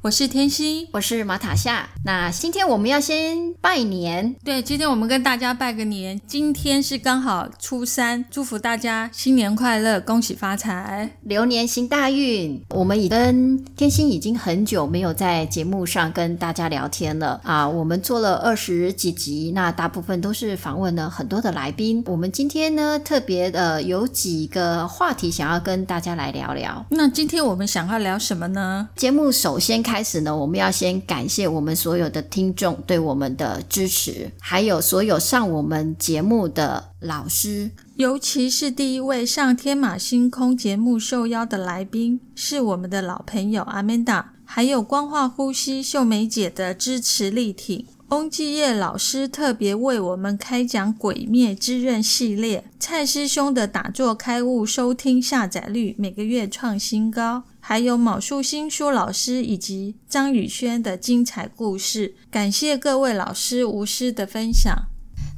我是天心，我是马塔夏。那今天我们要先拜年，对，今天我们跟大家拜个年。今天是刚好初三，祝福大家新年快乐，恭喜发财，流年行大运。我们已跟天心已经很久没有在节目上跟大家聊天了啊。我们做了二十几集，那大部分都是访问了很多的来宾。我们今天呢，特别的有几个话题想要跟大家来聊聊。那今天我们想要聊什么呢？节目首先。开始呢，我们要先感谢我们所有的听众对我们的支持，还有所有上我们节目的老师，尤其是第一位上天马星空节目受邀的来宾，是我们的老朋友阿曼达，还有光化呼吸秀梅姐的支持力挺。翁继业老师特别为我们开讲《鬼灭之刃》系列，蔡师兄的打坐开悟收听下载率每个月创新高，还有卯树新书老师以及张宇轩的精彩故事，感谢各位老师无私的分享。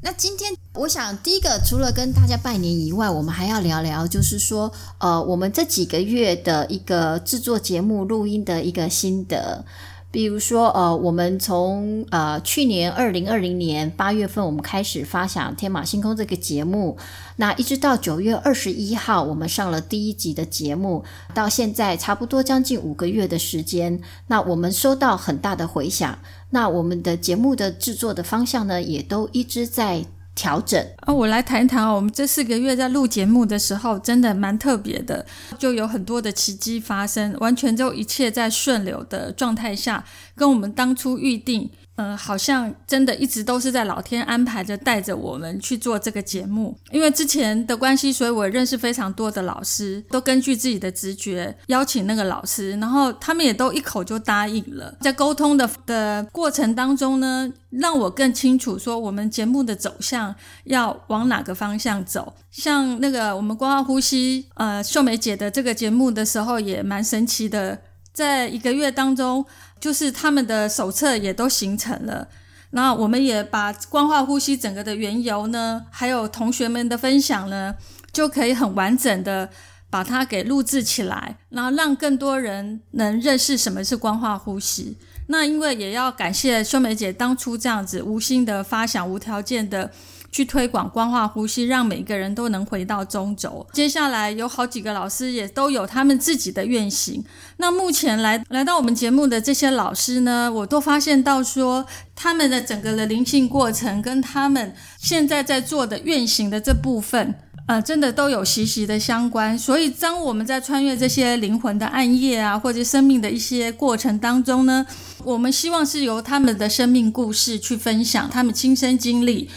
那今天我想第一个，除了跟大家拜年以外，我们还要聊聊，就是说，呃，我们这几个月的一个制作节目录音的一个心得。比如说，呃，我们从呃去年二零二零年八月份，我们开始发想《天马星空》这个节目，那一直到九月二十一号，我们上了第一集的节目，到现在差不多将近五个月的时间，那我们收到很大的回响，那我们的节目的制作的方向呢，也都一直在。调整啊，我来谈一谈我们这四个月在录节目的时候，真的蛮特别的，就有很多的奇迹发生，完全就一切在顺流的状态下，跟我们当初预定。嗯，好像真的一直都是在老天安排着带着我们去做这个节目。因为之前的关系，所以我认识非常多的老师，都根据自己的直觉邀请那个老师，然后他们也都一口就答应了。在沟通的的过程当中呢，让我更清楚说我们节目的走向要往哪个方向走。像那个我们光化呼吸，呃，秀梅姐的这个节目的时候也蛮神奇的，在一个月当中。就是他们的手册也都形成了，那我们也把光化呼吸整个的缘由呢，还有同学们的分享呢，就可以很完整的把它给录制起来，然后让更多人能认识什么是光化呼吸。那因为也要感谢秀梅姐当初这样子无心的发想，无条件的。去推广光化呼吸，让每个人都能回到中轴。接下来有好几个老师也都有他们自己的愿行。那目前来来到我们节目的这些老师呢，我都发现到说，他们的整个的灵性过程跟他们现在在做的愿行的这部分，呃，真的都有息息的相关。所以当我们在穿越这些灵魂的暗夜啊，或者生命的一些过程当中呢，我们希望是由他们的生命故事去分享，他们亲身经历。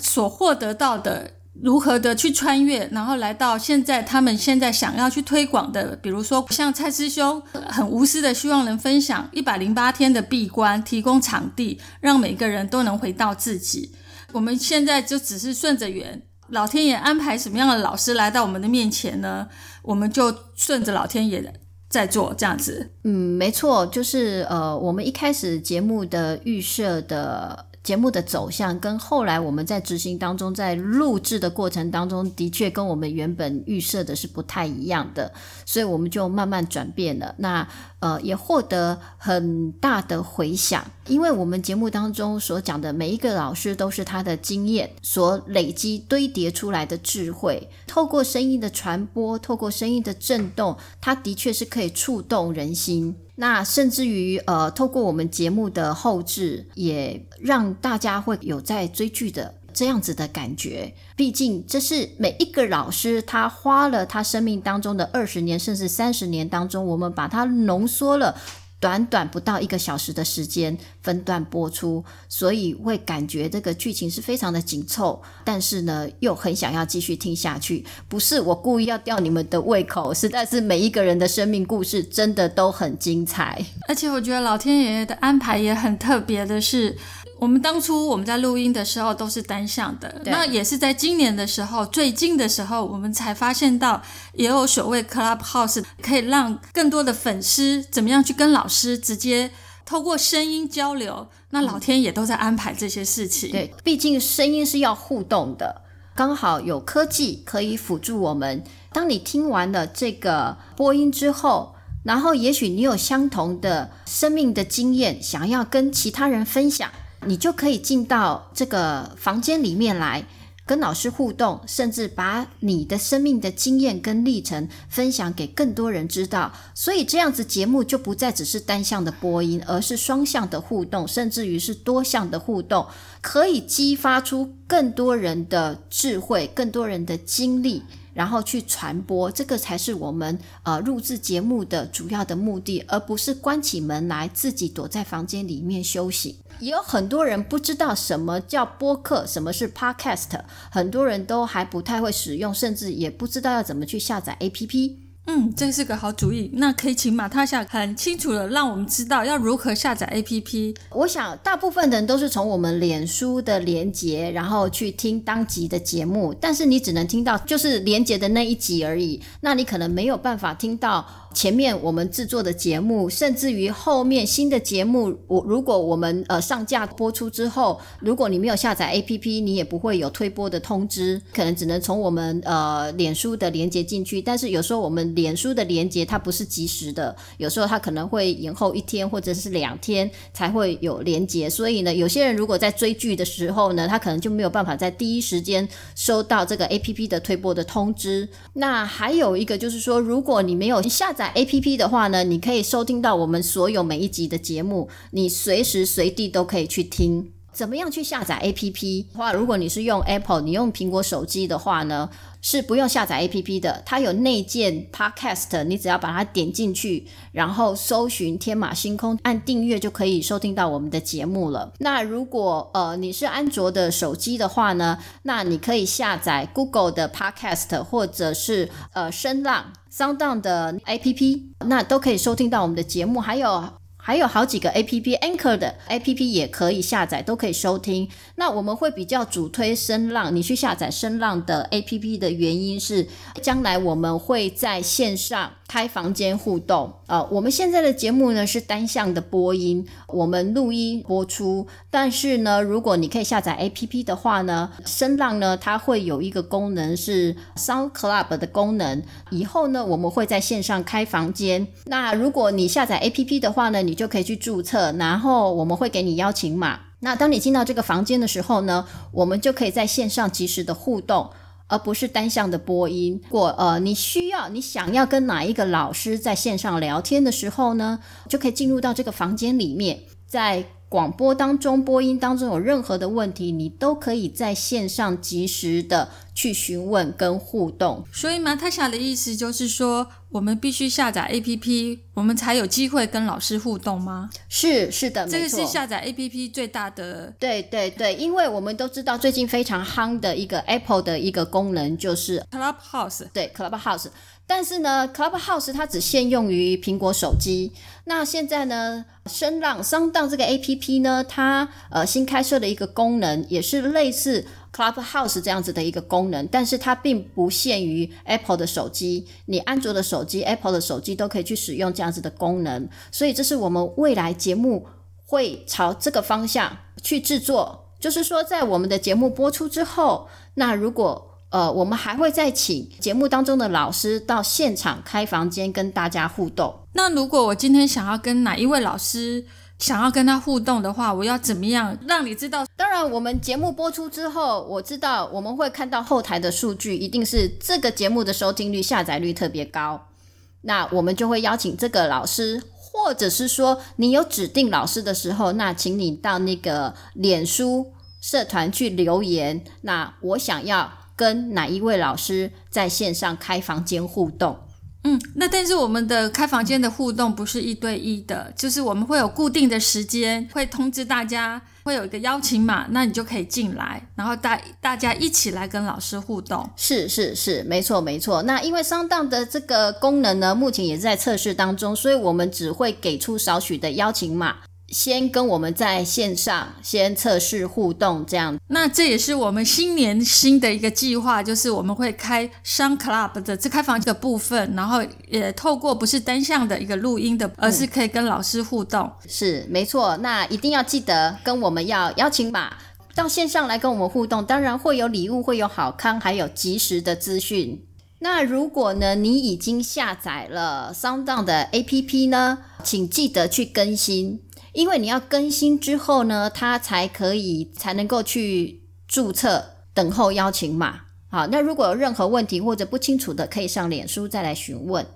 所获得到的，如何的去穿越，然后来到现在，他们现在想要去推广的，比如说像蔡师兄很无私的希望能分享一百零八天的闭关，提供场地，让每个人都能回到自己。我们现在就只是顺着缘，老天爷安排什么样的老师来到我们的面前呢？我们就顺着老天爷在做这样子。嗯，没错，就是呃，我们一开始节目的预设的。节目的走向跟后来我们在执行当中，在录制的过程当中，的确跟我们原本预设的是不太一样的，所以我们就慢慢转变了。那呃，也获得很大的回响，因为我们节目当中所讲的每一个老师都是他的经验所累积堆叠出来的智慧，透过声音的传播，透过声音的震动，它的确是可以触动人心。那甚至于，呃，透过我们节目的后置，也让大家会有在追剧的这样子的感觉。毕竟，这是每一个老师他花了他生命当中的二十年甚至三十年当中，我们把它浓缩了，短短不到一个小时的时间分段播出，所以会感觉这个剧情是非常的紧凑，但是呢又很想要继续听下去。不是我故意要吊你们的胃口，实在是每一个人的生命故事真的都很精彩。而且我觉得老天爷爷的安排也很特别的是。我们当初我们在录音的时候都是单向的，那也是在今年的时候，最近的时候，我们才发现到也有所谓 Clubhouse 可以让更多的粉丝怎么样去跟老师直接透过声音交流。那老天也都在安排这些事情。对，毕竟声音是要互动的，刚好有科技可以辅助我们。当你听完了这个播音之后，然后也许你有相同的生命的经验，想要跟其他人分享。你就可以进到这个房间里面来，跟老师互动，甚至把你的生命的经验跟历程分享给更多人知道。所以这样子节目就不再只是单向的播音，而是双向的互动，甚至于是多项的互动，可以激发出更多人的智慧，更多人的经历。然后去传播，这个才是我们呃录制节目的主要的目的，而不是关起门来自己躲在房间里面休息。也有很多人不知道什么叫播客，什么是 podcast，很多人都还不太会使用，甚至也不知道要怎么去下载 APP。嗯，这是个好主意。那可以请马塔夏很清楚的让我们知道要如何下载 APP。我想大部分的人都是从我们脸书的连接，然后去听当集的节目，但是你只能听到就是连接的那一集而已。那你可能没有办法听到前面我们制作的节目，甚至于后面新的节目。我如果我们呃上架播出之后，如果你没有下载 APP，你也不会有推播的通知，可能只能从我们呃脸书的连接进去。但是有时候我们脸书的连接它不是及时的，有时候它可能会延后一天或者是两天才会有连接，所以呢，有些人如果在追剧的时候呢，他可能就没有办法在第一时间收到这个 A P P 的推播的通知。那还有一个就是说，如果你没有下载 A P P 的话呢，你可以收听到我们所有每一集的节目，你随时随地都可以去听。怎么样去下载 A P P？话，如果你是用 Apple，你用苹果手机的话呢？是不用下载 A P P 的，它有内建 Podcast，你只要把它点进去，然后搜寻天马星空，按订阅就可以收听到我们的节目了。那如果呃你是安卓的手机的话呢，那你可以下载 Google 的 Podcast，或者是呃声浪 Sound 的 A P P，那都可以收听到我们的节目，还有。还有好几个 A P P，Anchor 的 A P P 也可以下载，都可以收听。那我们会比较主推声浪，你去下载声浪的 A P P 的原因是，将来我们会在线上开房间互动。呃，我们现在的节目呢是单向的播音，我们录音播出。但是呢，如果你可以下载 A P P 的话呢，声浪呢它会有一个功能是 Sound Club 的功能。以后呢，我们会在线上开房间。那如果你下载 A P P 的话呢，你就可以去注册，然后我们会给你邀请码。那当你进到这个房间的时候呢，我们就可以在线上及时的互动，而不是单向的播音。如果呃你需要你想要跟哪一个老师在线上聊天的时候呢，就可以进入到这个房间里面，在。广播当中、播音当中有任何的问题，你都可以在线上及时的去询问跟互动。所以马塔夏的意思就是说，我们必须下载 APP，我们才有机会跟老师互动吗？是是的，这个是下载 APP 最大的。对对对，因为我们都知道最近非常夯的一个 Apple 的一个功能就是 Clubhouse。对 Clubhouse。但是呢，Clubhouse 它只限用于苹果手机。那现在呢，声浪、声浪这个 A P P 呢，它呃新开设的一个功能，也是类似 Clubhouse 这样子的一个功能，但是它并不限于 Apple 的手机，你安卓的手机、Apple 的手机都可以去使用这样子的功能。所以这是我们未来节目会朝这个方向去制作，就是说在我们的节目播出之后，那如果呃，我们还会再请节目当中的老师到现场开房间跟大家互动。那如果我今天想要跟哪一位老师想要跟他互动的话，我要怎么样让你知道？当然，我们节目播出之后，我知道我们会看到后台的数据，一定是这个节目的收听率、下载率特别高。那我们就会邀请这个老师，或者是说你有指定老师的时候，那请你到那个脸书社团去留言。那我想要。跟哪一位老师在线上开房间互动？嗯，那但是我们的开房间的互动不是一对一的，就是我们会有固定的时间，会通知大家，会有一个邀请码，那你就可以进来，然后大大家一起来跟老师互动。是是是，没错没错。那因为商档的这个功能呢，目前也在测试当中，所以我们只会给出少许的邀请码。先跟我们在线上先测试互动，这样。那这也是我们新年新的一个计划，就是我们会开商 club 的这开房的部分，然后也透过不是单向的一个录音的，而是可以跟老师互动。是，没错。那一定要记得跟我们要邀请码到线上来跟我们互动，当然会有礼物，会有好康，还有及时的资讯。那如果呢，你已经下载了 SoundOn 的 APP 呢，请记得去更新。因为你要更新之后呢，它才可以才能够去注册等候邀请码。好，那如果有任何问题或者不清楚的，可以上脸书再来询问。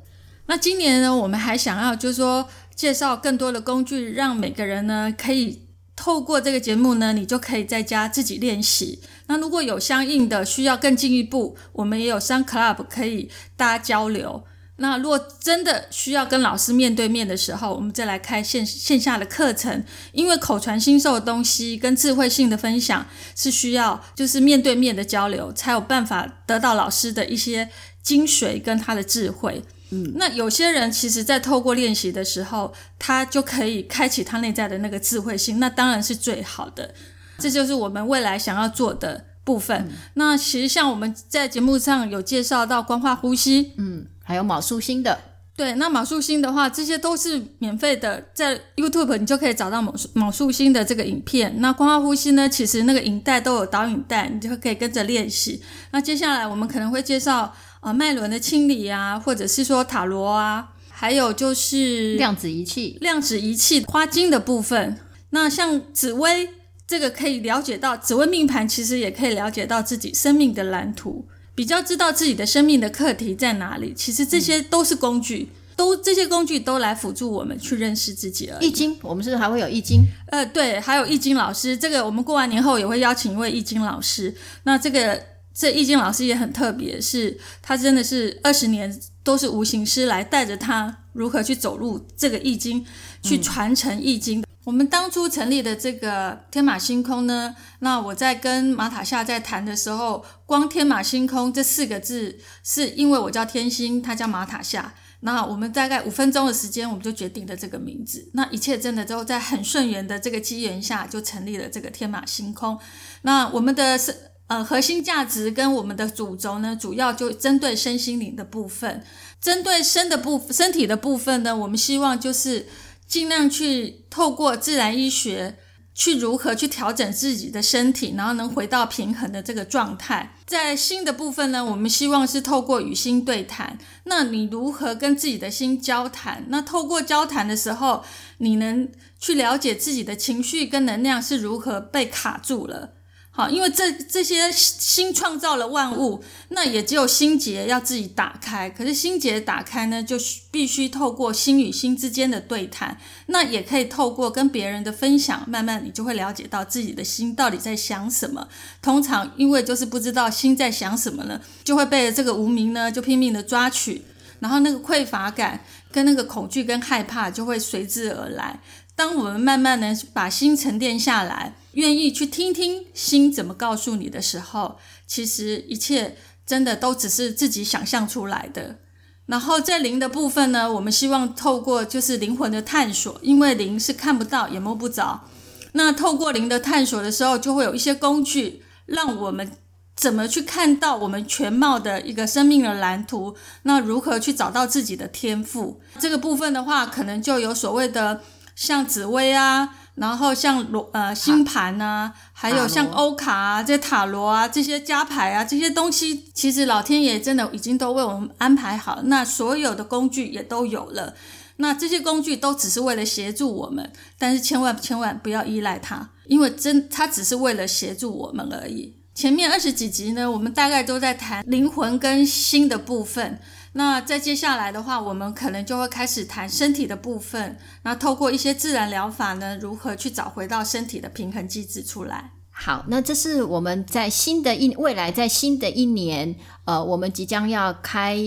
那今年呢，我们还想要就是说介绍更多的工具，让每个人呢可以透过这个节目呢，你就可以在家自己练习。那如果有相应的需要更进一步，我们也有三 club 可以大家交流。那如果真的需要跟老师面对面的时候，我们再来开线线下的课程，因为口传心授的东西跟智慧性的分享是需要就是面对面的交流，才有办法得到老师的一些精髓跟他的智慧。嗯，那有些人其实在透过练习的时候，他就可以开启他内在的那个智慧性，那当然是最好的。这就是我们未来想要做的部分。那其实像我们在节目上有介绍到光化呼吸，嗯。还有马素星的，对，那马素星的话，这些都是免费的，在 YouTube 你就可以找到某某素星的这个影片。那光化呼吸呢，其实那个影带都有导引带，你就可以跟着练习。那接下来我们可能会介绍呃脉轮的清理啊，或者是说塔罗啊，还有就是量子仪器、量子仪器花精的部分。那像紫薇这个可以了解到紫薇命盘，其实也可以了解到自己生命的蓝图。比较知道自己的生命的课题在哪里，其实这些都是工具，都这些工具都来辅助我们去认识自己而已。易经，我们是不是还会有易经？呃，对，还有易经老师，这个我们过完年后也会邀请一位易经老师。那这个这易经老师也很特别，是他真的是二十年都是无形师来带着他如何去走入这个易经，去传承易经。我们当初成立的这个天马星空呢，那我在跟马塔夏在谈的时候，光天马星空这四个字，是因为我叫天星，他叫马塔夏，那我们大概五分钟的时间，我们就决定了这个名字。那一切真的都在很顺缘的这个机缘下，就成立了这个天马星空。那我们的是呃核心价值跟我们的主轴呢，主要就针对身心灵的部分，针对身的部身体的部分呢，我们希望就是。尽量去透过自然医学，去如何去调整自己的身体，然后能回到平衡的这个状态。在心的部分呢，我们希望是透过与心对谈。那你如何跟自己的心交谈？那透过交谈的时候，你能去了解自己的情绪跟能量是如何被卡住了。好，因为这这些心创造了万物，那也只有心结要自己打开。可是心结打开呢，就必须透过心与心之间的对谈，那也可以透过跟别人的分享，慢慢你就会了解到自己的心到底在想什么。通常因为就是不知道心在想什么呢，就会被这个无名呢就拼命的抓取，然后那个匮乏感跟那个恐惧跟害怕就会随之而来。当我们慢慢的把心沉淀下来。愿意去听听心怎么告诉你的时候，其实一切真的都只是自己想象出来的。然后在灵的部分呢，我们希望透过就是灵魂的探索，因为灵是看不到也摸不着。那透过灵的探索的时候，就会有一些工具，让我们怎么去看到我们全貌的一个生命的蓝图。那如何去找到自己的天赋？这个部分的话，可能就有所谓的像紫薇啊。然后像罗呃星盘呐，还有像欧卡啊、这些塔罗啊、这些加牌啊这些东西，其实老天爷真的已经都为我们安排好，那所有的工具也都有了。那这些工具都只是为了协助我们，但是千万千万不要依赖它，因为真它只是为了协助我们而已。前面二十几集呢，我们大概都在谈灵魂跟心的部分。那在接下来的话，我们可能就会开始谈身体的部分。那透过一些自然疗法呢，如何去找回到身体的平衡机制出来？好，那这是我们在新的一未来在新的一年，呃，我们即将要开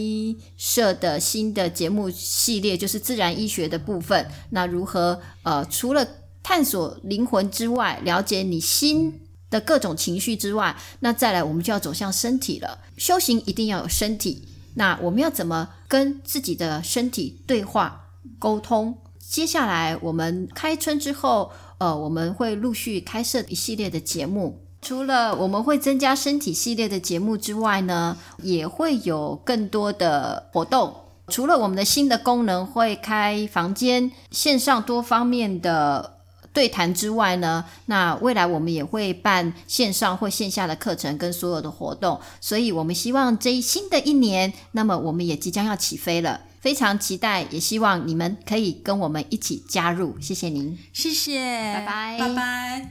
设的新的节目系列，就是自然医学的部分。那如何呃，除了探索灵魂之外，了解你心的各种情绪之外，那再来我们就要走向身体了。修行一定要有身体，那我们要怎么跟自己的身体对话沟通？接下来我们开春之后。呃，我们会陆续开设一系列的节目。除了我们会增加身体系列的节目之外呢，也会有更多的活动。除了我们的新的功能会开房间、线上多方面的对谈之外呢，那未来我们也会办线上或线下的课程跟所有的活动。所以，我们希望这一新的一年，那么我们也即将要起飞了。非常期待，也希望你们可以跟我们一起加入。谢谢您，谢谢，拜拜，拜拜。